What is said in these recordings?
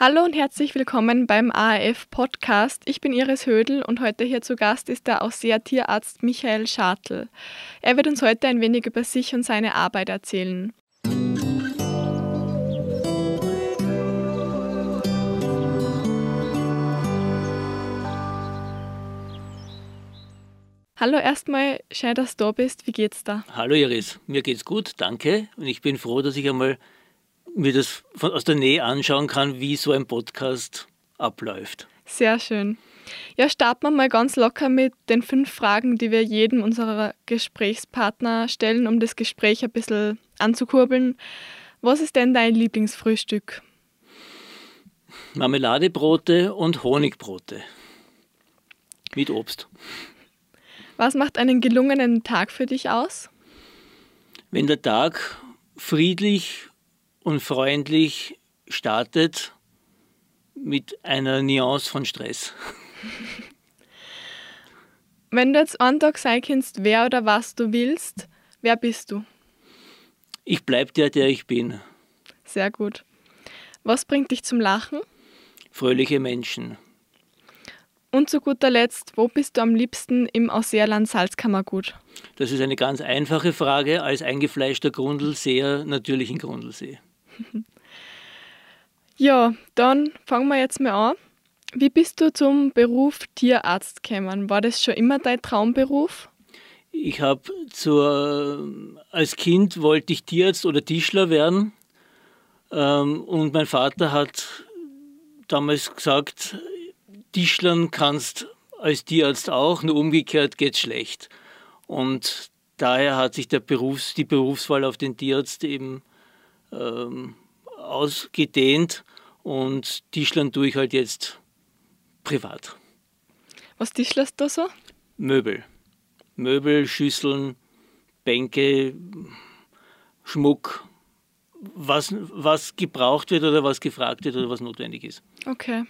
Hallo und herzlich willkommen beim ARF Podcast. Ich bin Iris Hödel und heute hier zu Gast ist der Ausseher Tierarzt Michael Schartl. Er wird uns heute ein wenig über sich und seine Arbeit erzählen. Hallo erstmal, schön, dass du da bist. Wie geht's da? Hallo Iris, mir geht's gut, danke. Und ich bin froh, dass ich einmal mir das von, aus der Nähe anschauen kann, wie so ein Podcast abläuft. Sehr schön. Ja, starten wir mal ganz locker mit den fünf Fragen, die wir jedem unserer Gesprächspartner stellen, um das Gespräch ein bisschen anzukurbeln. Was ist denn dein Lieblingsfrühstück? Marmeladebrote und Honigbrote mit Obst. Was macht einen gelungenen Tag für dich aus? Wenn der Tag friedlich und freundlich startet mit einer Nuance von Stress. Wenn du jetzt einen Tag sein kannst, wer oder was du willst, wer bist du? Ich bleib der, der ich bin. Sehr gut. Was bringt dich zum Lachen? Fröhliche Menschen. Und zu guter Letzt, wo bist du am liebsten im Ausseerland Salzkammergut? Das ist eine ganz einfache Frage. Als eingefleischter Grundlseher natürlich in Grundlsee. Ja, dann fangen wir jetzt mal an. Wie bist du zum Beruf Tierarzt gekommen? War das schon immer dein Traumberuf? Ich habe als Kind wollte ich Tierarzt oder Tischler werden. Ähm, und mein Vater hat damals gesagt, Tischlern kannst als Tierarzt auch, nur umgekehrt geht es schlecht. Und daher hat sich Berufs-, die Berufswahl auf den Tierarzt eben ähm, ausgedehnt und Tischlern tue ich halt jetzt privat. Was tischlerst du so? Möbel. Möbel, Schüsseln, Bänke, Schmuck, was, was gebraucht wird oder was gefragt wird oder was notwendig ist. Okay.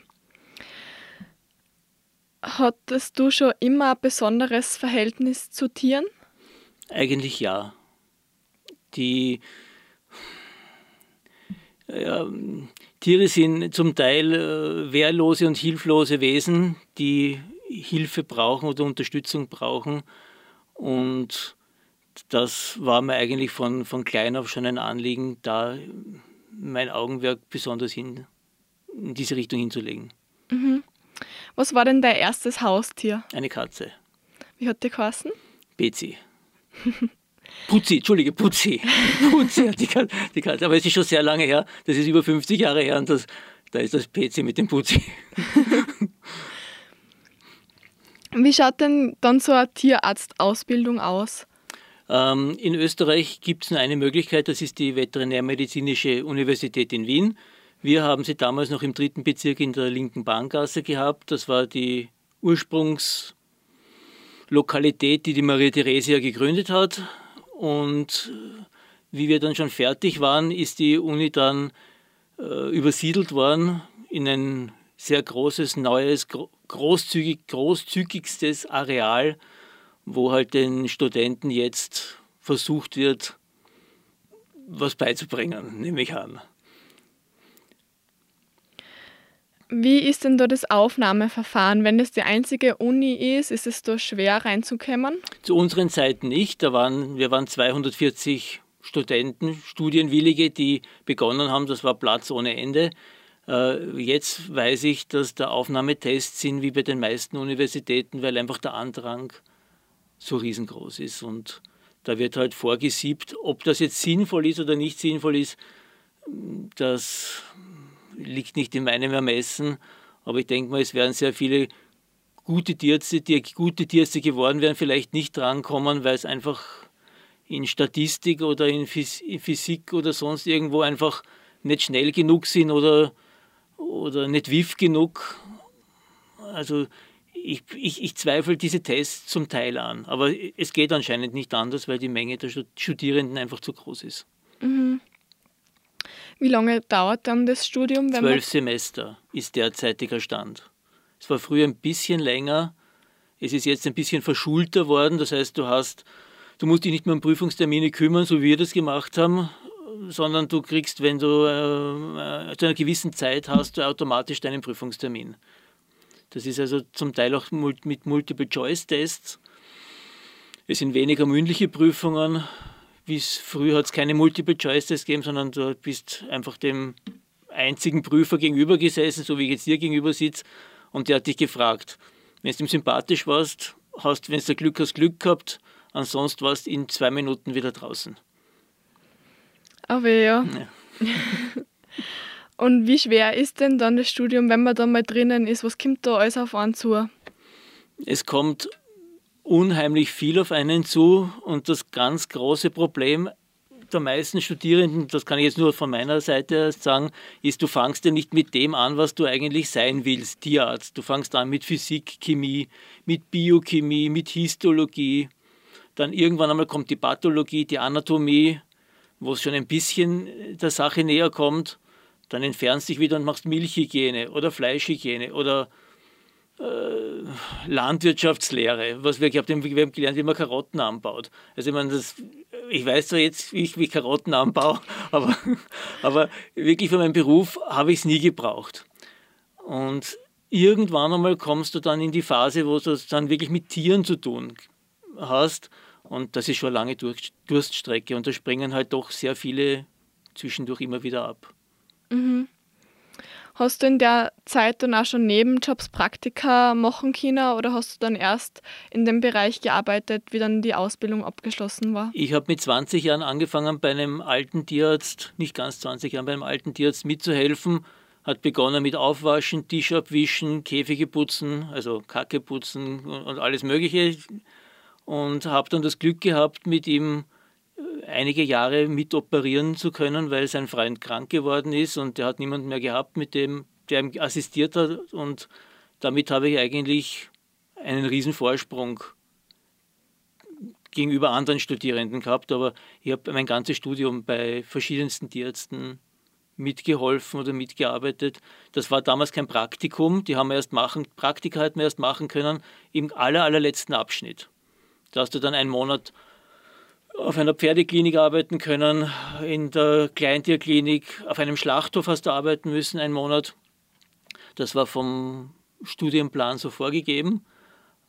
Hattest du schon immer ein besonderes Verhältnis zu Tieren? Eigentlich ja. Die Tiere sind zum Teil äh, wehrlose und hilflose Wesen, die Hilfe brauchen oder Unterstützung brauchen. Und das war mir eigentlich von, von klein auf schon ein Anliegen, da mein Augenwerk besonders hin, in diese Richtung hinzulegen. Mhm. Was war denn dein erstes Haustier? Eine Katze. Wie hat die geheißen? Betsy. Putzi, Entschuldige, Putzi. Putzi hat die Katze, die Katze. Aber es ist schon sehr lange her. Das ist über 50 Jahre her und das, da ist das PC mit dem Putzi. Wie schaut denn dann so eine Tierarztausbildung aus? Ähm, in Österreich gibt es nur eine Möglichkeit, das ist die Veterinärmedizinische Universität in Wien. Wir haben sie damals noch im dritten Bezirk in der linken Bahngasse gehabt. Das war die Ursprungslokalität, die die Maria Theresia gegründet hat. Und wie wir dann schon fertig waren, ist die Uni dann äh, übersiedelt worden in ein sehr großes, neues, großzügig, großzügigstes Areal, wo halt den Studenten jetzt versucht wird, was beizubringen, nehme ich an. Wie ist denn da das Aufnahmeverfahren? Wenn das die einzige Uni ist, ist es da schwer reinzukommen? Zu unseren Zeiten nicht. Da waren, wir waren 240 Studenten, Studienwillige, die begonnen haben. Das war Platz ohne Ende. Äh, jetzt weiß ich, dass da Aufnahmetests sind wie bei den meisten Universitäten, weil einfach der Andrang so riesengroß ist. Und da wird halt vorgesiebt, ob das jetzt sinnvoll ist oder nicht sinnvoll ist, das liegt nicht in meinem Ermessen, aber ich denke mal, es werden sehr viele gute Tierärzte, die gute Tierärzte geworden wären, vielleicht nicht drankommen, weil es einfach in Statistik oder in Physik oder sonst irgendwo einfach nicht schnell genug sind oder, oder nicht wiff genug. Also ich, ich, ich zweifle diese Tests zum Teil an, aber es geht anscheinend nicht anders, weil die Menge der Studierenden einfach zu groß ist. Mhm. Wie lange dauert dann das Studium? Zwölf Semester ist derzeitiger Stand. Es war früher ein bisschen länger. Es ist jetzt ein bisschen verschulter worden. Das heißt, du hast, du musst dich nicht mehr um Prüfungstermine kümmern, so wie wir das gemacht haben. sondern du kriegst, wenn du äh, zu einer gewissen Zeit hast, du automatisch deinen Prüfungstermin. Das ist also zum Teil auch mit Multiple-Choice-Tests. Es sind weniger mündliche Prüfungen. Wie es früher hat es keine Multiple-Choice-Tests gegeben, sondern du bist einfach dem einzigen Prüfer gegenüber gesessen, so wie ich jetzt hier gegenüber sitze, und der hat dich gefragt. Wenn du ihm sympathisch warst, hast, wenn du Glück hast, Glück gehabt, ansonsten warst du in zwei Minuten wieder draußen. Aber ja. ja. Und wie schwer ist denn dann das Studium, wenn man da mal drinnen ist? Was kommt da alles auf einen zu? Es kommt unheimlich viel auf einen zu und das ganz große Problem der meisten Studierenden, das kann ich jetzt nur von meiner Seite sagen, ist, du fangst ja nicht mit dem an, was du eigentlich sein willst, Tierarzt. Du fangst an mit Physik, Chemie, mit Biochemie, mit Histologie. Dann irgendwann einmal kommt die Pathologie, die Anatomie, wo es schon ein bisschen der Sache näher kommt. Dann entfernst dich wieder und machst Milchhygiene oder Fleischhygiene oder Landwirtschaftslehre, was wir, ich habe wir haben gelernt, wie man Karotten anbaut. Also ich meine, das, ich weiß zwar jetzt, wie ich wie Karotten anbaue, aber, aber wirklich für meinen Beruf habe ich es nie gebraucht. Und irgendwann einmal kommst du dann in die Phase, wo du es dann wirklich mit Tieren zu tun hast. Und das ist schon eine lange Durststrecke. Und da springen halt doch sehr viele zwischendurch immer wieder ab. Mhm. Hast du in der Zeit dann auch schon Nebenjobs, Praktika machen können oder hast du dann erst in dem Bereich gearbeitet, wie dann die Ausbildung abgeschlossen war? Ich habe mit 20 Jahren angefangen, bei einem alten Tierarzt, nicht ganz 20 Jahren, bei einem alten Tierarzt mitzuhelfen. Hat begonnen mit Aufwaschen, Tisch abwischen, Käfige putzen, also Kacke putzen und alles Mögliche. Und habe dann das Glück gehabt, mit ihm einige Jahre mit operieren zu können, weil sein Freund krank geworden ist und er hat niemanden mehr gehabt, mit dem der ihm assistiert hat und damit habe ich eigentlich einen riesen Vorsprung gegenüber anderen Studierenden gehabt, aber ich habe mein ganzes Studium bei verschiedensten Tierärzten mitgeholfen oder mitgearbeitet. Das war damals kein Praktikum, die haben wir erst machen, Praktika hätten wir erst machen können im aller, allerletzten Abschnitt. Da hast du dann einen Monat auf einer Pferdeklinik arbeiten können, in der Kleintierklinik, auf einem Schlachthof hast du arbeiten müssen, einen Monat. Das war vom Studienplan so vorgegeben,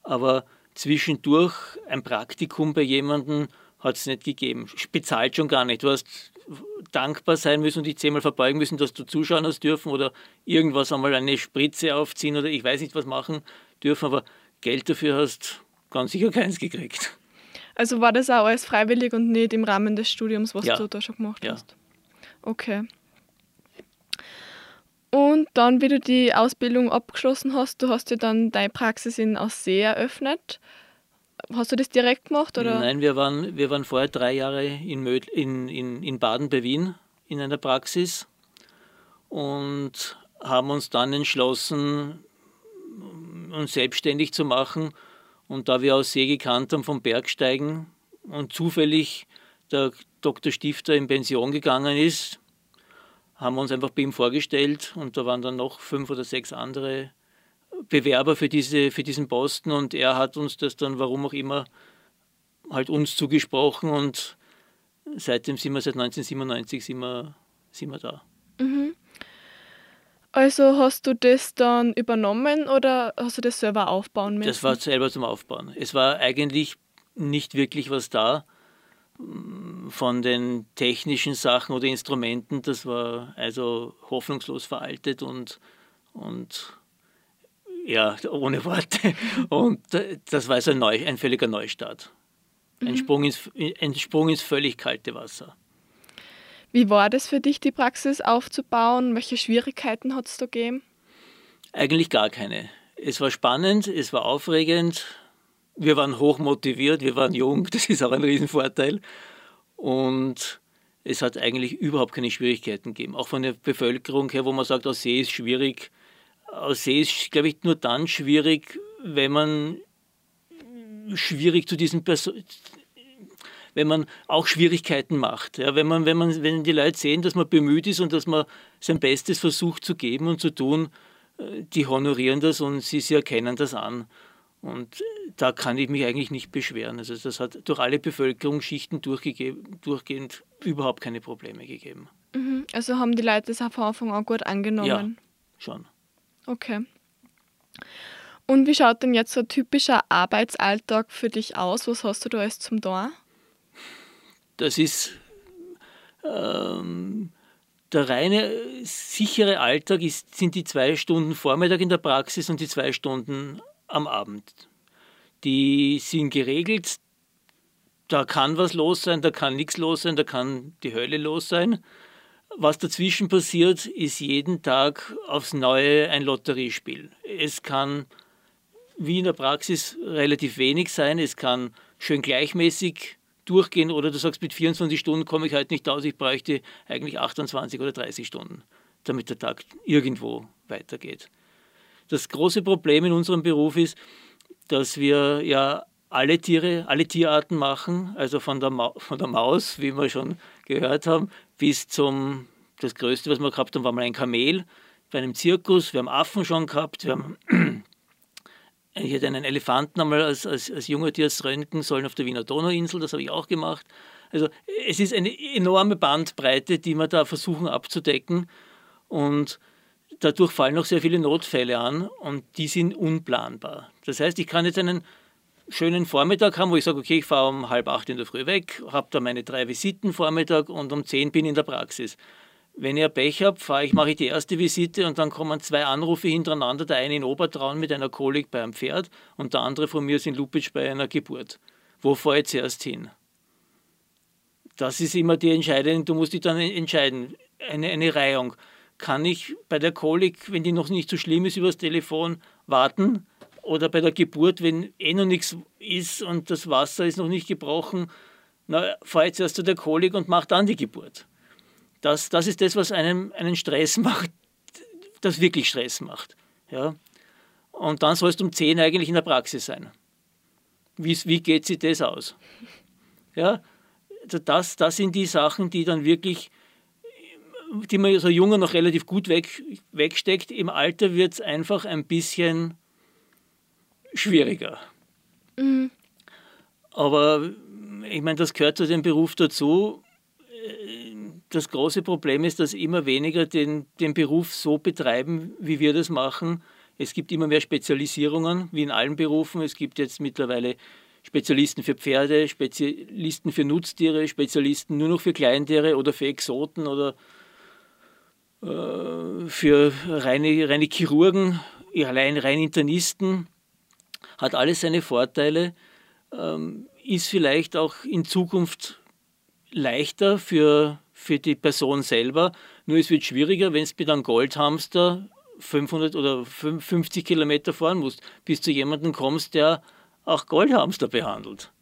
aber zwischendurch ein Praktikum bei jemandem hat es nicht gegeben. Bezahlt schon gar nicht. Du hast dankbar sein müssen und dich zehnmal verbeugen müssen, dass du zuschauen hast dürfen oder irgendwas einmal eine Spritze aufziehen oder ich weiß nicht was machen dürfen, aber Geld dafür hast ganz sicher keins gekriegt. Also war das auch alles freiwillig und nicht im Rahmen des Studiums, was ja. du da schon gemacht ja. hast? Okay. Und dann, wie du die Ausbildung abgeschlossen hast, du hast ja dann deine Praxis in Aussee eröffnet. Hast du das direkt gemacht? Oder? Nein, wir waren, wir waren vorher drei Jahre in, Möd, in, in, in Baden bei Wien in einer Praxis und haben uns dann entschlossen, uns selbstständig zu machen und da wir aus See gekannt haben vom Bergsteigen und zufällig der Dr. Stifter in Pension gegangen ist, haben wir uns einfach bei ihm vorgestellt und da waren dann noch fünf oder sechs andere Bewerber für, diese, für diesen Posten und er hat uns das dann, warum auch immer, halt uns zugesprochen und seitdem sind wir, seit 1997 sind wir, sind wir da. Mhm. Also hast du das dann übernommen oder hast du das selber aufbauen müssen? Das war selber zum Aufbauen. Es war eigentlich nicht wirklich was da mm, von den technischen Sachen oder Instrumenten. Das war also hoffnungslos veraltet und, und ja, ohne Worte. Und das war also ein, Neu, ein völliger Neustart. Ein, mhm. Sprung ins, ein Sprung ins völlig kalte Wasser. Wie war das für dich, die Praxis aufzubauen? Welche Schwierigkeiten hat es da gegeben? Eigentlich gar keine. Es war spannend, es war aufregend. Wir waren hoch motiviert, wir waren jung, das ist auch ein Riesenvorteil. Und es hat eigentlich überhaupt keine Schwierigkeiten gegeben. Auch von der Bevölkerung her, wo man sagt, aus See ist schwierig. Aus See ist, glaube ich, nur dann schwierig, wenn man schwierig zu diesen Personen wenn man auch Schwierigkeiten macht. Ja, wenn, man, wenn, man, wenn die Leute sehen, dass man bemüht ist und dass man sein Bestes versucht zu geben und zu tun, äh, die honorieren das und sie, sie erkennen das an. Und da kann ich mich eigentlich nicht beschweren. Also das hat durch alle Bevölkerungsschichten durchgehend überhaupt keine Probleme gegeben. Mhm. Also haben die Leute das von Anfang an gut angenommen? Ja, schon. Okay. Und wie schaut denn jetzt so ein typischer Arbeitsalltag für dich aus? Was hast du da alles zum Tor? Das ist ähm, der reine sichere Alltag ist, sind die zwei Stunden Vormittag in der Praxis und die zwei Stunden am Abend. Die sind geregelt. Da kann was los sein, da kann nichts los sein, da kann die Hölle los sein. Was dazwischen passiert, ist jeden Tag aufs Neue ein Lotteriespiel. Es kann wie in der Praxis relativ wenig sein, es kann schön gleichmäßig durchgehen oder du sagst, mit 24 Stunden komme ich halt nicht aus, ich bräuchte eigentlich 28 oder 30 Stunden, damit der Tag irgendwo weitergeht. Das große Problem in unserem Beruf ist, dass wir ja alle Tiere, alle Tierarten machen, also von der, Ma von der Maus, wie wir schon gehört haben, bis zum, das Größte, was wir gehabt haben, war mal ein Kamel bei einem Zirkus. Wir haben Affen schon gehabt, wir haben ich hätte einen Elefanten einmal als, als, als junger Tierarzt röntgen sollen auf der Wiener Donauinsel, das habe ich auch gemacht. Also es ist eine enorme Bandbreite, die wir da versuchen abzudecken und dadurch fallen noch sehr viele Notfälle an und die sind unplanbar. Das heißt, ich kann jetzt einen schönen Vormittag haben, wo ich sage, okay, ich fahre um halb acht in der Früh weg, habe da meine drei Visiten Vormittag und um zehn bin ich in der Praxis. Wenn ich Pech habe, fahre ich, mache ich die erste Visite und dann kommen zwei Anrufe hintereinander, der eine in Obertraun mit einer Kolik bei einem Pferd und der andere von mir ist in Lupitsch bei einer Geburt. Wo fahre ich zuerst hin? Das ist immer die Entscheidung, du musst dich dann entscheiden, eine, eine Reihung kann ich bei der Kolik, wenn die noch nicht so schlimm ist, übers Telefon warten? Oder bei der Geburt, wenn eh noch nichts ist und das Wasser ist noch nicht gebrochen, na, fahr jetzt erst zu der Kolik und mach dann die Geburt. Das, das ist das, was einem einen Stress macht, das wirklich Stress macht. Ja? Und dann sollst du um 10 eigentlich in der Praxis sein. Wie, wie geht sich das aus? Ja? Also das, das sind die Sachen, die dann wirklich die man so junger noch relativ gut weg, wegsteckt. Im Alter wird es einfach ein bisschen schwieriger. Mhm. Aber ich meine, das gehört zu dem Beruf dazu. Das große Problem ist, dass immer weniger den, den Beruf so betreiben, wie wir das machen. Es gibt immer mehr Spezialisierungen, wie in allen Berufen. Es gibt jetzt mittlerweile Spezialisten für Pferde, Spezialisten für Nutztiere, Spezialisten nur noch für Kleintiere oder für Exoten oder äh, für reine, reine Chirurgen, allein rein Internisten, hat alles seine Vorteile, ähm, ist vielleicht auch in Zukunft leichter für, für die Person selber, nur es wird schwieriger, wenn es mit einem Goldhamster 500 oder 50 Kilometer fahren musst, bis zu jemandem kommst, der auch Goldhamster behandelt.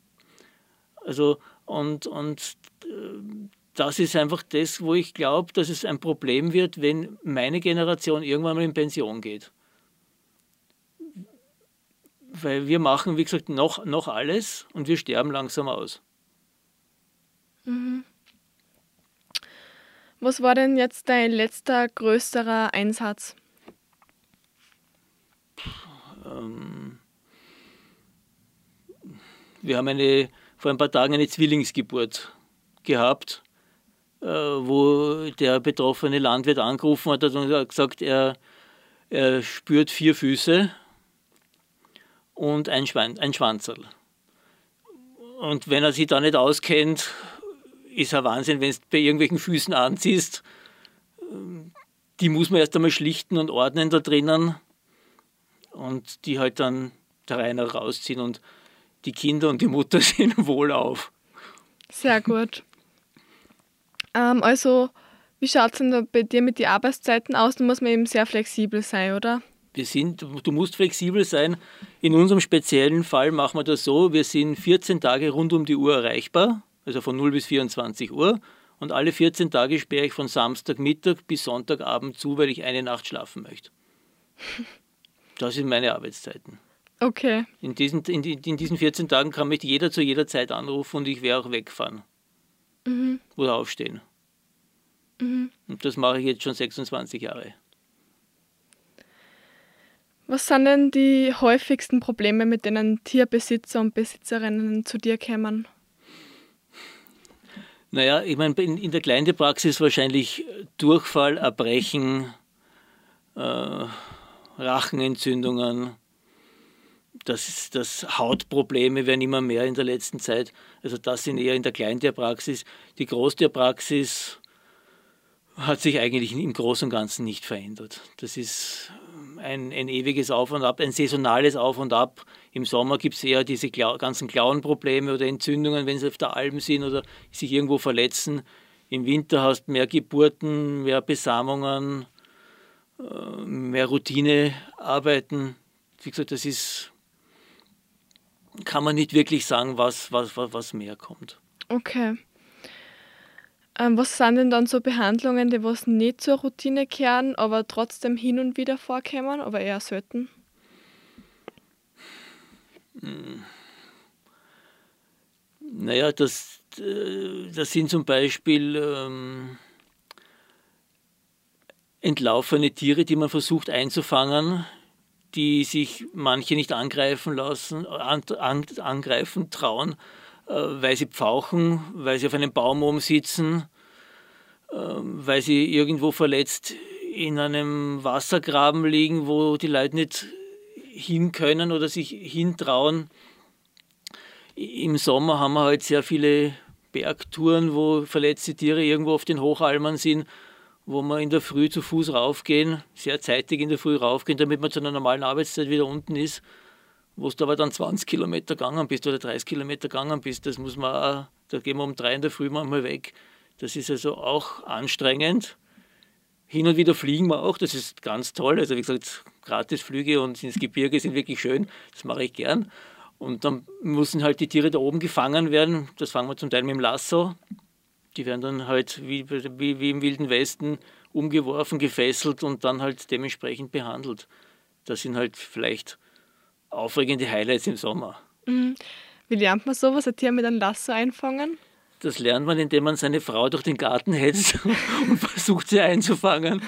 Also und, und äh, das ist einfach das, wo ich glaube, dass es ein Problem wird, wenn meine Generation irgendwann mal in Pension geht. Weil wir machen, wie gesagt, noch, noch alles und wir sterben langsam aus. Mhm. Was war denn jetzt dein letzter größerer Einsatz? Ähm, wir haben eine, vor ein paar Tagen eine Zwillingsgeburt gehabt äh, wo der betroffene Landwirt angerufen hat und gesagt, er, er spürt vier Füße und ein, Schwein, ein Schwanzerl. Und wenn er sich da nicht auskennt, ist er Wahnsinn, wenn du bei irgendwelchen Füßen anziehst. Die muss man erst einmal schlichten und ordnen da drinnen und die halt dann der Reihe rausziehen und die Kinder und die Mutter sind wohlauf. Sehr gut. Ähm, also, wie schaut es denn da bei dir mit den Arbeitszeiten aus? Da muss man eben sehr flexibel sein, oder? Wir sind, du musst flexibel sein. In unserem speziellen Fall machen wir das so, wir sind 14 Tage rund um die Uhr erreichbar, also von 0 bis 24 Uhr. Und alle 14 Tage sperre ich von Samstagmittag bis Sonntagabend zu, weil ich eine Nacht schlafen möchte. Das sind meine Arbeitszeiten. Okay. In diesen, in, in diesen 14 Tagen kann mich jeder zu jeder Zeit anrufen und ich werde auch wegfahren mhm. oder aufstehen. Mhm. Und das mache ich jetzt schon 26 Jahre. Was sind denn die häufigsten Probleme, mit denen Tierbesitzer und Besitzerinnen zu dir kommen? Naja, ich meine, in, in der Kleintierpraxis wahrscheinlich Durchfall, Erbrechen, äh, Rachenentzündungen, das, ist das Hautprobleme werden immer mehr in der letzten Zeit. Also das sind eher in der Kleintierpraxis. Die Großtierpraxis hat sich eigentlich im Großen und Ganzen nicht verändert. Das ist ein, ein ewiges Auf und Ab, ein saisonales Auf und Ab. Im Sommer gibt es eher diese ganzen Klauenprobleme oder Entzündungen, wenn sie auf der Alm sind oder sich irgendwo verletzen. Im Winter hast du mehr Geburten, mehr Besamungen, äh, mehr Routinearbeiten. Wie gesagt, das ist, kann man nicht wirklich sagen, was, was, was mehr kommt. Okay. Ähm, was sind denn dann so Behandlungen, die was nicht zur Routine kehren, aber trotzdem hin und wieder vorkommen, aber eher selten? Hm. Naja, das, äh, das sind zum Beispiel ähm, entlaufene Tiere, die man versucht einzufangen, die sich manche nicht angreifen lassen, an, an, angreifen trauen, äh, weil sie pfauchen, weil sie auf einem Baum oben sitzen, äh, weil sie irgendwo verletzt in einem Wassergraben liegen, wo die Leute nicht hin können oder sich hintrauen. Im Sommer haben wir halt sehr viele Bergtouren, wo verletzte Tiere irgendwo auf den Hochalmern sind wo wir in der Früh zu Fuß raufgehen, sehr zeitig in der Früh raufgehen, damit man zu einer normalen Arbeitszeit wieder unten ist. Wo du aber dann 20 Kilometer gegangen bist oder 30 Kilometer gegangen bist, das muss man da gehen wir um drei in der Früh manchmal weg. Das ist also auch anstrengend. Hin und wieder fliegen wir auch, das ist ganz toll. Also wie gesagt, Gratisflüge und ins Gebirge sind wirklich schön, das mache ich gern. Und dann müssen halt die Tiere da oben gefangen werden. Das fangen wir zum Teil mit dem Lasso die werden dann halt wie, wie, wie im Wilden Westen umgeworfen, gefesselt und dann halt dementsprechend behandelt. Das sind halt vielleicht aufregende Highlights im Sommer. Mhm. Wie lernt man sowas, ein Tier mit einem Lasso einfangen? Das lernt man, indem man seine Frau durch den Garten hetzt und versucht, sie einzufangen.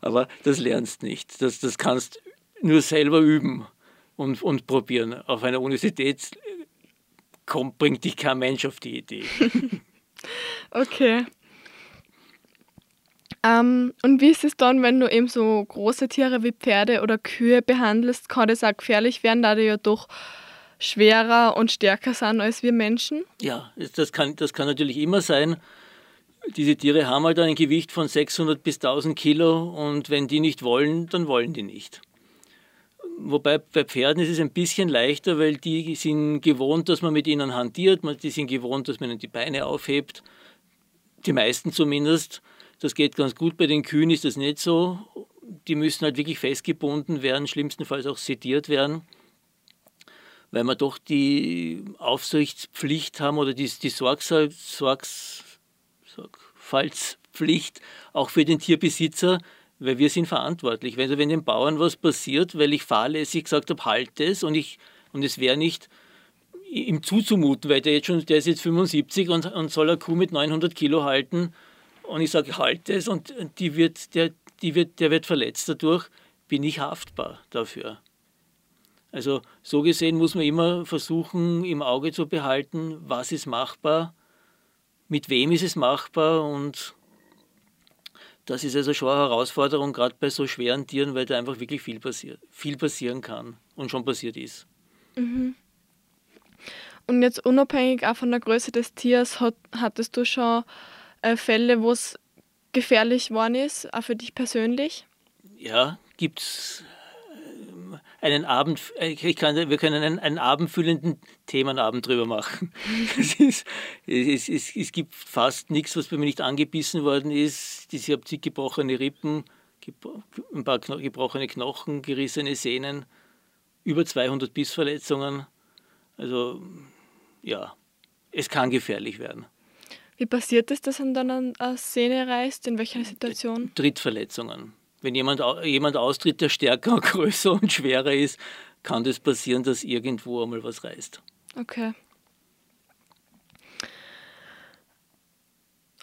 Aber das lernst nicht. Das, das kannst nur selber üben und, und probieren. Auf einer Universität kommt, bringt dich kein Mensch auf die Idee. Okay. Ähm, und wie ist es dann, wenn du eben so große Tiere wie Pferde oder Kühe behandelst? Kann das auch gefährlich werden, da die ja doch schwerer und stärker sind als wir Menschen? Ja, das kann, das kann natürlich immer sein. Diese Tiere haben halt ein Gewicht von 600 bis 1000 Kilo und wenn die nicht wollen, dann wollen die nicht. Wobei bei Pferden ist es ein bisschen leichter, weil die sind gewohnt, dass man mit ihnen hantiert, die sind gewohnt, dass man ihnen die Beine aufhebt die meisten zumindest. Das geht ganz gut. Bei den Kühen ist das nicht so. Die müssen halt wirklich festgebunden werden, schlimmstenfalls auch sediert werden, weil wir doch die Aufsichtspflicht haben oder die, die Sorgfaltspflicht auch für den Tierbesitzer, weil wir sind verantwortlich. Wenn, wenn den Bauern was passiert, weil ich fahrlässig gesagt habe, halt es und, ich, und es wäre nicht ihm zuzumuten, weil der, jetzt schon, der ist jetzt 75 und, und soll eine Kuh mit 900 Kilo halten und ich sage, halt es und die wird, der, die wird, der wird verletzt dadurch, bin ich haftbar dafür. Also so gesehen muss man immer versuchen, im Auge zu behalten, was ist machbar, mit wem ist es machbar und das ist also schon eine Herausforderung, gerade bei so schweren Tieren, weil da einfach wirklich viel passiert, viel passieren kann und schon passiert ist. Mhm. Und jetzt unabhängig auch von der Größe des Tiers, hat, hattest du schon äh, Fälle, wo es gefährlich geworden ist, auch für dich persönlich? Ja, gibt es einen Abend, äh, ich kann, wir können einen, einen abendfüllenden Themenabend drüber machen. es, ist, es, es, es, gibt fast nichts, was bei mir nicht angebissen worden ist. Ich habe zig gebrochene Rippen, ein paar gebrochene Knochen, gerissene Sehnen, über 200 Bissverletzungen. Also ja, es kann gefährlich werden. Wie passiert es, dass man dann eine Szene reißt? In welcher Situation? Trittverletzungen. Wenn jemand, jemand austritt, der stärker, größer und schwerer ist, kann das passieren, dass irgendwo einmal was reißt. Okay.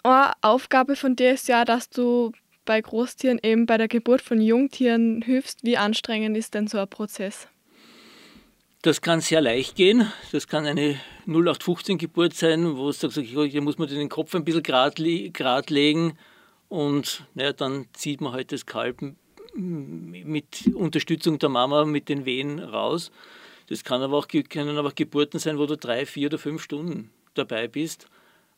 Eine Aufgabe von dir ist ja, dass du bei Großtieren eben bei der Geburt von Jungtieren hilfst, wie anstrengend ist denn so ein Prozess? Das kann sehr leicht gehen. Das kann eine 0815-Geburt sein, wo es sagt, hier muss man den Kopf ein bisschen grad legen und naja, dann zieht man halt das Kalb mit Unterstützung der Mama mit den Wehen raus. Das kann aber auch, können aber auch Geburten sein, wo du drei, vier oder fünf Stunden dabei bist.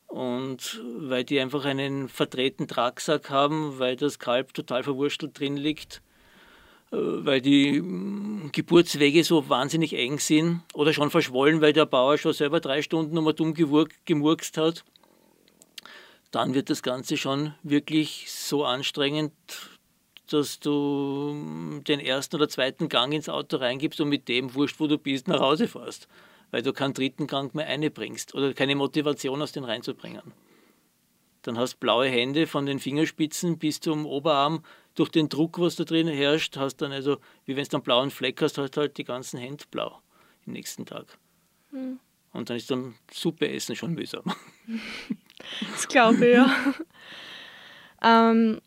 Und weil die einfach einen verdrehten Tragsack haben, weil das Kalb total verwurstelt drin liegt, äh, weil die Geburtswege so wahnsinnig eng sind oder schon verschwollen, weil der Bauer schon selber drei Stunden nochmal dumm gemurkst hat, dann wird das Ganze schon wirklich so anstrengend, dass du den ersten oder zweiten Gang ins Auto reingibst und mit dem, wurscht wo du bist, nach Hause fährst weil du keinen dritten Gang mehr einbringst oder keine Motivation aus den reinzubringen. Dann hast blaue Hände von den Fingerspitzen bis zum Oberarm durch den Druck, was da drin herrscht, hast dann also, wie wenn du einen blauen Fleck hast, hast halt die ganzen Hände blau am nächsten Tag. Hm. Und dann ist dann Suppe essen schon mühsam. Glaube ich, ja. ähm,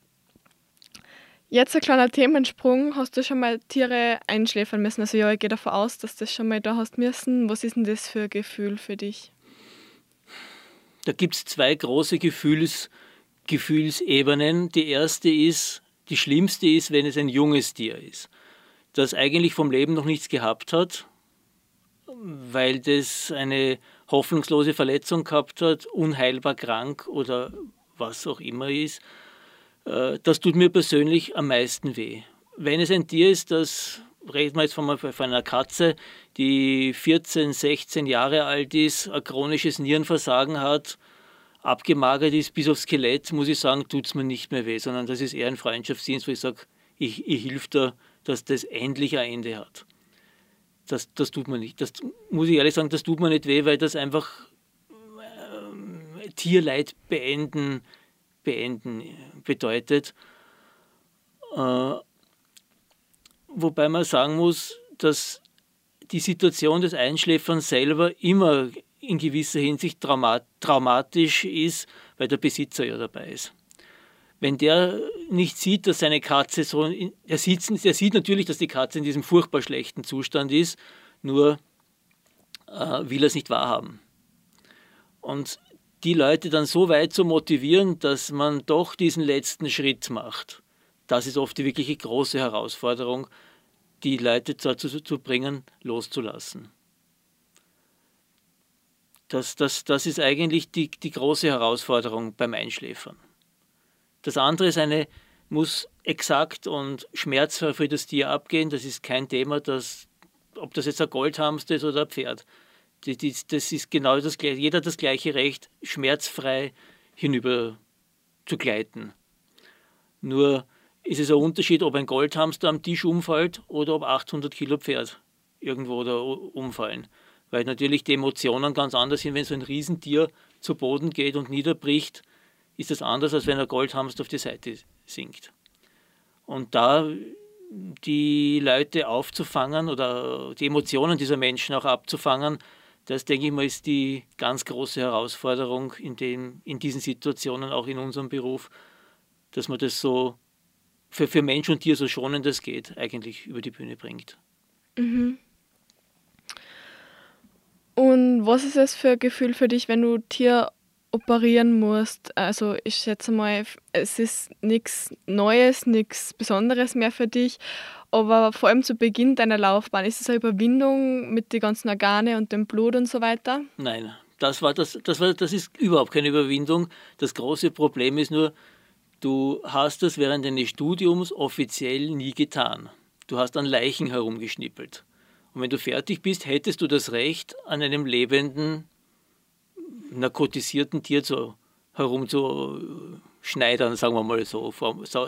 Jetzt ein kleiner Themensprung. Hast du schon mal Tiere einschläfern müssen? Also ja, ich gehe davon aus, dass du das schon mal da hast müssen. Was ist denn das für ein Gefühl für dich? Da gibt es zwei große Gefühls, Gefühlsebenen. Die erste ist, die schlimmste ist, wenn es ein junges Tier ist, das eigentlich vom Leben noch nichts gehabt hat, weil das eine hoffnungslose Verletzung gehabt hat, unheilbar krank oder was auch immer ist äh, das tut mir persönlich am meisten weh. Wenn es ein Tier ist, das, reden wir jetzt von, einer Katze, die 14, 16 Jahre alt ist, ein chronisches Nierenversagen hat, abgemagert ist bis aufs Skelett, muss ich sagen, tut es mir nicht mehr weh, sondern das ist eher ein Freundschaftsdienst, wo ich sage, ich, ich hilf dir, dass das endlich ein Ende hat. Das, das tut mir nicht. Das muss ich ehrlich sagen, das tut mir nicht weh, weil das einfach äh, Tierleid beenden beenden bedeutet. Äh, wobei man sagen muss, dass die Situation des Einschläferns selber immer in gewisser Hinsicht traumatisch ist, weil der Besitzer ja dabei ist. Wenn der nicht sieht, dass seine Katze so, er sieht, er sieht natürlich, dass die Katze in diesem furchtbar schlechten Zustand ist, nur äh, will er es nicht wahrhaben. Und die Leute dann so weit zu motivieren, dass man doch diesen letzten Schritt macht. Das ist oft die wirkliche große Herausforderung, die Leute dazu zu bringen, loszulassen. Das, das, das ist eigentlich die, die große Herausforderung beim Einschläfern. Das andere ist eine, muss exakt und schmerzfrei für das Tier abgehen. Das ist kein Thema, das, ob das jetzt ein Goldhamster ist oder ein Pferd. Das ist genau das gleiche. Jeder hat das gleiche Recht, schmerzfrei hinüber zu gleiten. Nur ist es ein Unterschied, ob ein Goldhamster am Tisch umfällt oder ob 800 Kilo Pferd irgendwo da umfallen. Weil natürlich die Emotionen ganz anders sind, wenn so ein Riesentier zu Boden geht und niederbricht, ist das anders, als wenn ein Goldhamster auf die Seite sinkt. Und da die Leute aufzufangen oder die Emotionen dieser Menschen auch abzufangen, das, denke ich mal, ist die ganz große Herausforderung in, den, in diesen Situationen, auch in unserem Beruf, dass man das so für, für Mensch und Tier so schonend es geht, eigentlich über die Bühne bringt. Mhm. Und was ist es für ein Gefühl für dich, wenn du Tier operieren musst? Also ich schätze mal, es ist nichts Neues, nichts Besonderes mehr für dich. Aber vor allem zu Beginn deiner Laufbahn, ist es eine Überwindung mit den ganzen Organe und dem Blut und so weiter? Nein, das, war das, das, war, das ist überhaupt keine Überwindung. Das große Problem ist nur, du hast das während deines Studiums offiziell nie getan. Du hast an Leichen herumgeschnippelt. Und wenn du fertig bist, hättest du das Recht, an einem lebenden, narkotisierten Tier zu, herumzuschneidern, sagen wir mal so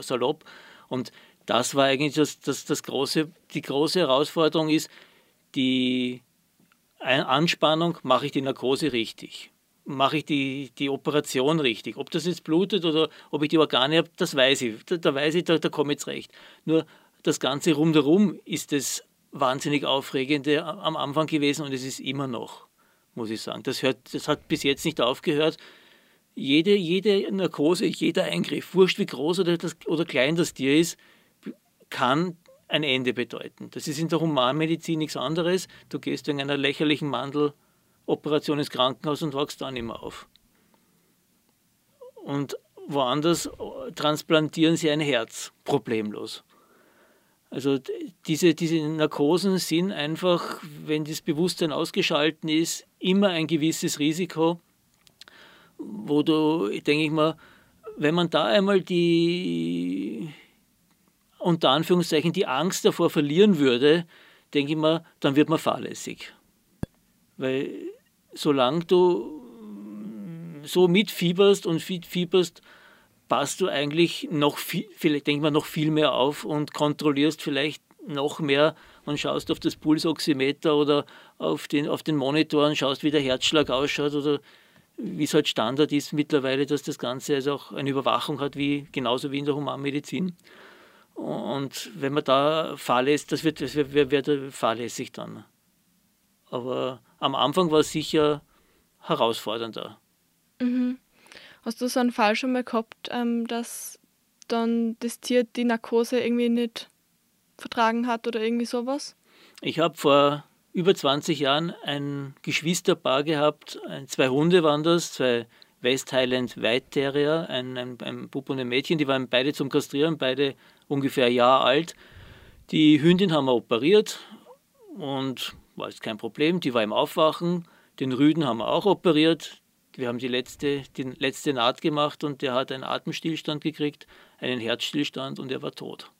salopp. Und das war eigentlich das, das, das große, die große Herausforderung ist, die Anspannung, mache ich die Narkose richtig? Mache ich die, die Operation richtig? Ob das jetzt blutet oder ob ich die Organe habe, das weiß ich. Da, da weiß ich, da, da komme ich jetzt recht. Nur das Ganze rundherum ist das wahnsinnig Aufregende am Anfang gewesen und es ist immer noch, muss ich sagen. Das, hört, das hat bis jetzt nicht aufgehört. jede, jede Narkose, jeder Eingriff, wurscht wie groß oder, das, oder klein das Tier ist, kann ein Ende bedeuten. Das ist in der Humanmedizin nichts anderes. Du gehst wegen einer lächerlichen Mandeloperation ins Krankenhaus und wachst dann immer auf. Und woanders transplantieren sie ein Herz problemlos. Also diese, diese Narkosen sind einfach, wenn das Bewusstsein ausgeschalten ist, immer ein gewisses Risiko, wo du, denke ich mal, wenn man da einmal die, unter Anführungszeichen, die Angst davor verlieren würde, denke ich mal, dann wird man fahrlässig. Weil solange du so mitfieberst und fieberst, passt du eigentlich noch viel, vielleicht denke mal, noch viel mehr auf und kontrollierst vielleicht noch mehr und schaust auf das Pulsoximeter oder auf den, auf den Monitor und schaust, wie der Herzschlag ausschaut oder wie es halt Standard ist mittlerweile, dass das Ganze also auch eine Überwachung hat, wie, genauso wie in der Humanmedizin. Und wenn man da fahrlässig, das wird, das wird, wird, fahrlässig dann. Aber am Anfang war es sicher herausfordernder. Mhm. Hast du so einen Fall schon mal gehabt, ähm, dass dann das Tier die Narkose irgendwie nicht vertragen hat oder irgendwie sowas? Ich habe vor über 20 Jahren ein Geschwisterpaar gehabt, zwei Hunde waren das, zwei West Highland White Terrier, ein, ein, ein Bub und ein Mädchen, die waren beide zum Kastrieren, beide ungefähr ein Jahr alt. Die Hündin haben wir operiert und war jetzt kein Problem, die war im Aufwachen. Den Rüden haben wir auch operiert. Wir haben die letzte, die letzte Naht gemacht und der hat einen Atemstillstand gekriegt, einen Herzstillstand und er war tot.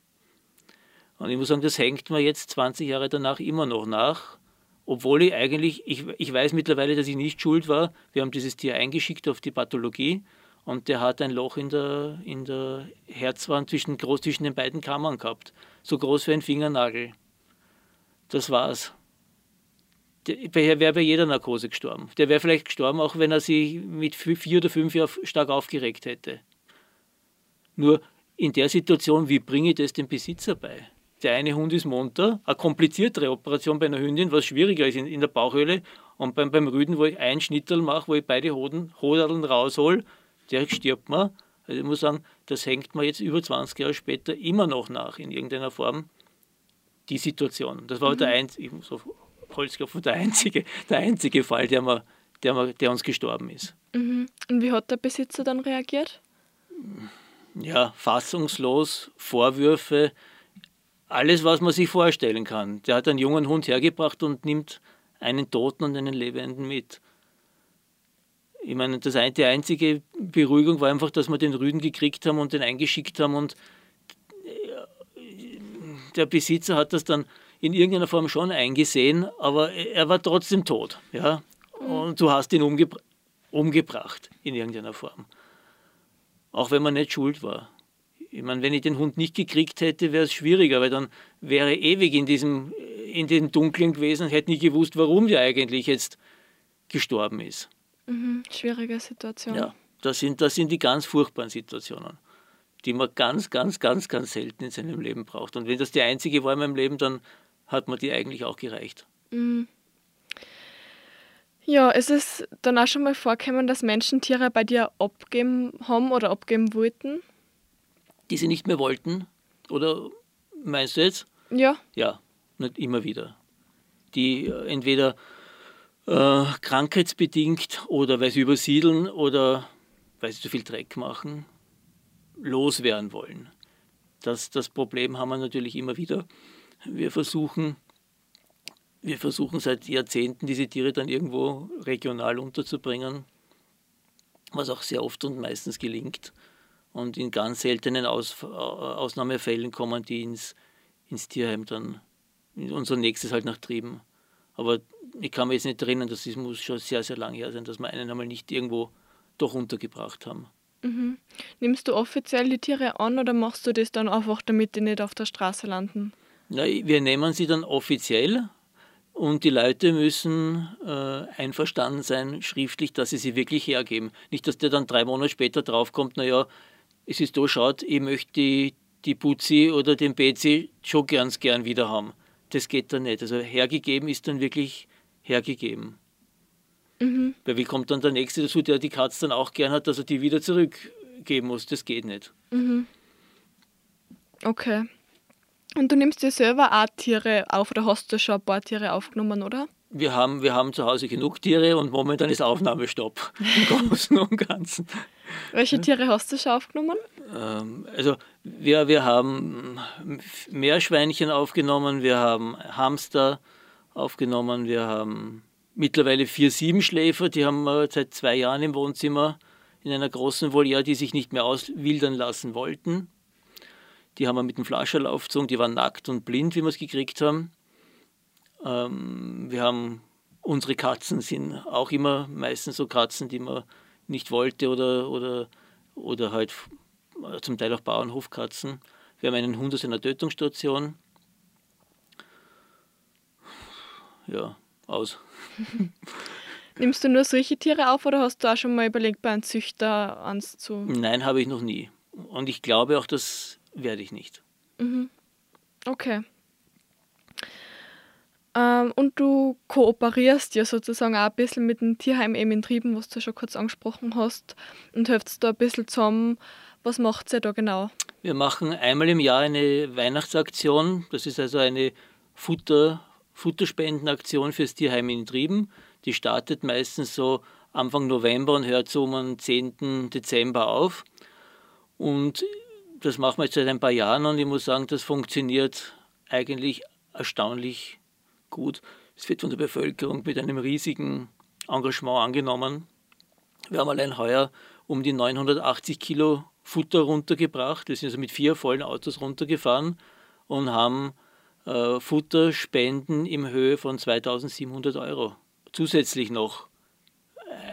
Und ich muss sagen, das hängt mir jetzt 20 Jahre danach immer noch nach, obwohl ich eigentlich, ich, ich weiß mittlerweile, dass ich nicht schuld war. Wir haben dieses Tier eingeschickt auf die Pathologie und der hat ein Loch in der, in der Herzwand zwischen, groß zwischen den beiden Kammern gehabt, so groß wie ein Fingernagel. Das war's. Der wäre bei jeder Narkose gestorben. Der wäre vielleicht gestorben, auch wenn er sich mit vier oder fünf Jahren stark aufgeregt hätte. Nur in der Situation, wie bringe ich das dem Besitzer bei? Der eine Hund ist munter, eine kompliziertere Operation bei einer Hündin, was schwieriger ist in, in der Bauchhöhle. Und beim, beim Rüden, wo ich ein Schnittel mache, wo ich beide Hoden, Hodeln raushol, der stirbt mir. Also ich muss sagen, das hängt mir jetzt über 20 Jahre später immer noch nach in irgendeiner Form. Die Situation. Das war mhm. der einzige, so Holzkopf, der einzige, der einzige Fall, der, mir, der, mir, der uns gestorben ist. Mhm. Und wie hat der Besitzer dann reagiert? Ja, fassungslos, Vorwürfe, alles, was man sich vorstellen kann. Der hat einen jungen Hund hergebracht und nimmt einen Toten und einen Lebenden mit. Ich meine, das, die einzige Beruhigung war einfach, dass wir den Rüden gekriegt haben und den eingeschickt haben und der Besitzer hat das dann in irgendeiner Form schon eingesehen, aber er war trotzdem tot. Ja? Und du hast ihn umgebra umgebracht in irgendeiner Form. Auch wenn man nicht schuld war. Ich meine, wenn ich den Hund nicht gekriegt hätte, wäre es schwieriger, weil dann wäre er ewig in diesem in den Dunkeln gewesen und hätte nie gewusst, warum der eigentlich jetzt gestorben ist. Mhm, schwierige Situation. Ja, das sind, das sind die ganz furchtbaren Situationen, die man ganz, ganz, ganz, ganz selten in seinem Leben braucht. Und wenn das die einzige war in meinem Leben, dann hat mir die eigentlich auch gereicht. Mhm. Ja, ist es dann auch schon mal vorgekommen, dass Menschen Tiere bei dir abgeben haben oder abgeben wollten? Die sie nicht mehr wollten? Oder meinst du jetzt? Ja. Ja, nicht immer wieder. Die äh, entweder äh, krankheitsbedingt oder weil sie übersiedeln oder weil sie zu viel Dreck machen, loswerden wollen. Das, das Problem haben wir natürlich immer wieder. Wir versuchen, wir versuchen seit Jahrzehnten, diese Tiere dann irgendwo regional unterzubringen, was auch sehr oft und meistens gelingt. Und in ganz seltenen Aus, Ausnahmefällen kommen die ins, ins Tierheim dann, unser nächstes halt nach Trieben. Aber ich kann mir jetzt nicht erinnern, das muss schon sehr, sehr lange her sein, dass wir einen einmal nicht irgendwo doch untergebracht haben. Mhm. Nimmst du offiziell die Tiere an oder machst du das dann einfach, damit die nicht auf der Straße landen? Na, wir nehmen sie dann offiziell und die Leute müssen äh, einverstanden sein, schriftlich, dass sie sie wirklich hergeben. Nicht, dass der dann drei Monate später draufkommt, naja, es ist so, schaut, ich möchte die, Putzi oder den Bezi schon ganz gern wieder haben. Das geht dann nicht. Also hergegeben ist dann wirklich hergegeben. Mhm. Weil wie kommt dann der Nächste dazu, der die Katze dann auch gern hat, dass er die wieder zurückgeben muss? Das geht nicht. Mhm. Okay. Und du nimmst dir selber auch Tiere auf oder hast du schon ein paar Tiere aufgenommen, oder? Wir haben, wir haben zu Hause genug Tiere und momentan ist Aufnahmestopp im Großen und Ganzen. Welche Tiere hast du schon aufgenommen? Ähm, also wir, wir haben Meerschweinchen aufgenommen, wir haben Hamster aufgenommen, wir haben mittlerweile vier Siebenschläfer, die haben wir seit zwei Jahren im Wohnzimmer in einer großen Voliere, die sich nicht mehr auswildern lassen wollten. Die haben wir mit dem Flascherl aufgezogen, die waren nackt und blind, wie wir es gekriegt haben. Ähm, wir haben unsere Katzen sind auch immer meistens so Katzen, die man nicht wollte oder, oder, oder halt zum Teil auch Bauernhofkatzen. Wir haben einen Hund aus einer Tötungsstation. Ja, aus. Nimmst du nur solche Tiere auf oder hast du auch schon mal überlegt, bei einem Züchter anzu? Nein, habe ich noch nie. Und ich glaube auch, das werde ich nicht. Mhm. Okay. Ähm, und du kooperierst ja sozusagen auch ein bisschen mit dem Tierheim eben in Trieben, was du schon kurz angesprochen hast, und helft da ein bisschen zusammen. Was macht ihr da genau? Wir machen einmal im Jahr eine Weihnachtsaktion. Das ist also eine Futter, Futterspendenaktion fürs Tierheim in Trieben. Die startet meistens so Anfang November und hört so um den 10. Dezember auf. Und das machen wir jetzt seit ein paar Jahren und ich muss sagen, das funktioniert eigentlich erstaunlich gut. Es wird von der Bevölkerung mit einem riesigen Engagement angenommen. Wir haben allein heuer um die 980 Kilo Futter runtergebracht. Wir sind also mit vier vollen Autos runtergefahren und haben äh, Futterspenden im Höhe von 2700 Euro zusätzlich noch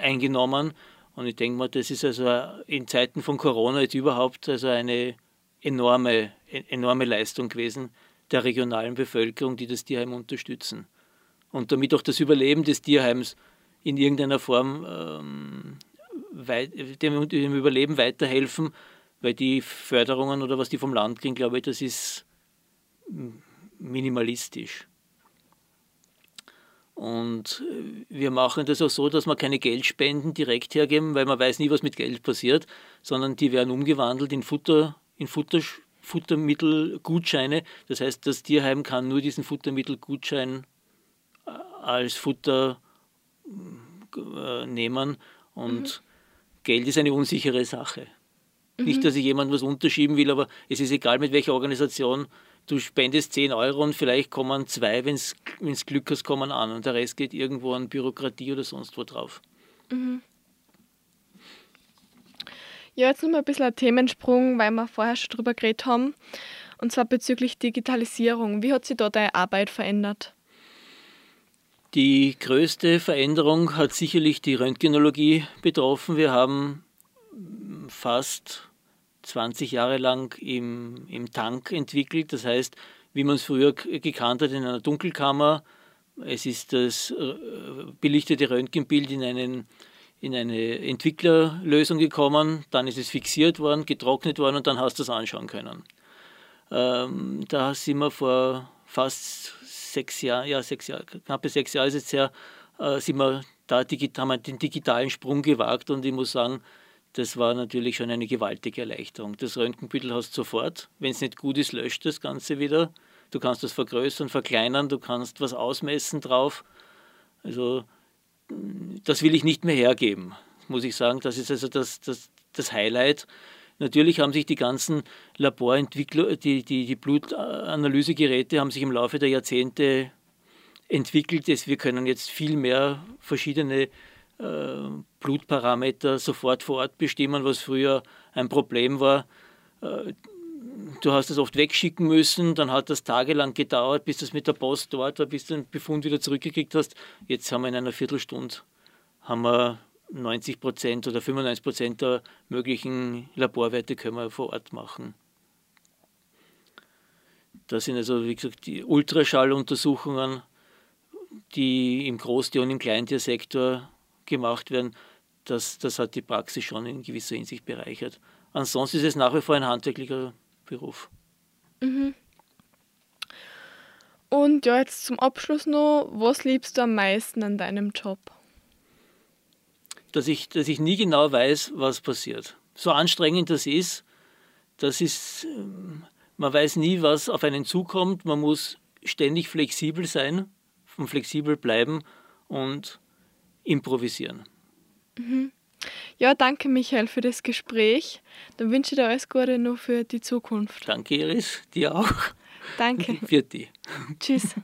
eingenommen. Und ich denke mal, das ist also in Zeiten von Corona jetzt überhaupt also eine enorme, enorme Leistung gewesen, der regionalen Bevölkerung, die das Tierheim unterstützen. Und damit auch das Überleben des Tierheims in irgendeiner Form ähm, weit, dem, dem, Überleben weiterhelfen, weil die Förderungen oder was die vom Land kriegen, glaube ich, das ist minimalistisch. Und wir machen das auch so, dass wir keine Geldspenden direkt hergeben, weil man weiß nie, was mit Geld passiert, sondern die werden umgewandelt in Futter, in Futter, Futtermittelgutscheine. Das heißt, das Tierheim kann nur diesen Futtermittelgutschein äh, als Futter äh, nehmen und mhm. Geld ist eine unsichere Sache. Mhm. Nicht, dass ich jemandem was unterschieben will, aber es ist egal, mit welcher Organisation du spendest 10 Euro und vielleicht kommen zwei, wenn es Glück hast, kommen an und der Rest geht irgendwo an Bürokratie oder sonst wo drauf. Mhm. Ja, jetzt nochmal ein bisschen ein Themensprung, weil wir vorher schon drüber geredet haben. Und zwar bezüglich Digitalisierung. Wie hat sich da deine Arbeit verändert? Die größte Veränderung hat sicherlich die Röntgenologie betroffen. Wir haben fast 20 Jahre lang im, im Tank entwickelt. Das heißt, wie man es früher gekannt hat in einer Dunkelkammer, es ist das äh, belichtete Röntgenbild in einen in eine Entwicklerlösung gekommen, dann ist es fixiert worden, getrocknet worden und dann hast du es anschauen können. Ähm, da sind wir vor fast sechs Jahren, ja sechs Jahre, knappe sechs Jahre ist es her, äh, sind wir da haben wir den digitalen Sprung gewagt und ich muss sagen, das war natürlich schon eine gewaltige Erleichterung. Das Röntgenbild hast du sofort. Wenn es nicht gut ist, löscht das Ganze wieder. Du kannst das vergrößern, verkleinern, du kannst was ausmessen drauf. Also das will ich nicht mehr hergeben, muss ich sagen. Das ist also das, das, das Highlight. Natürlich haben sich die ganzen Laborentwickler, die, die, die Blutanalysegeräte haben sich im Laufe der Jahrzehnte entwickelt. Wir können jetzt viel mehr verschiedene äh, Blutparameter sofort vor Ort bestimmen, was früher ein Problem war. Äh, du hast es oft wegschicken müssen, dann hat das tagelang gedauert, bis das mit der Post dort war, bis du den Befund wieder zurückgekriegt hast. Jetzt haben wir in einer Viertelstunde haben wir 90 Prozent oder 95 Prozent der möglichen Laborwerte können wir vor Ort machen. Das sind also, wie gesagt, die Ultraschalluntersuchungen, die im Großtier- und im Kleintiersektor gemacht werden. Das, das hat die Praxis schon in gewisser Hinsicht bereichert. Ansonsten ist es nach wie vor ein handwerklicher Beruf. Mhm. Und ja, jetzt zum Abschluss noch, was liebst du am meisten an deinem Job? dass ich, dass ich nie genau weiß, was passiert. So anstrengend das ist, das ist, ähm, man weiß nie, was auf einen zukommt. Man muss ständig flexibel sein und flexibel bleiben und improvisieren. Mhm. Ja, danke Michael für das Gespräch. Dann wünsche ich dir alles Gute noch für die Zukunft. Danke Iris, dir auch. Danke. Für die. Tschüss.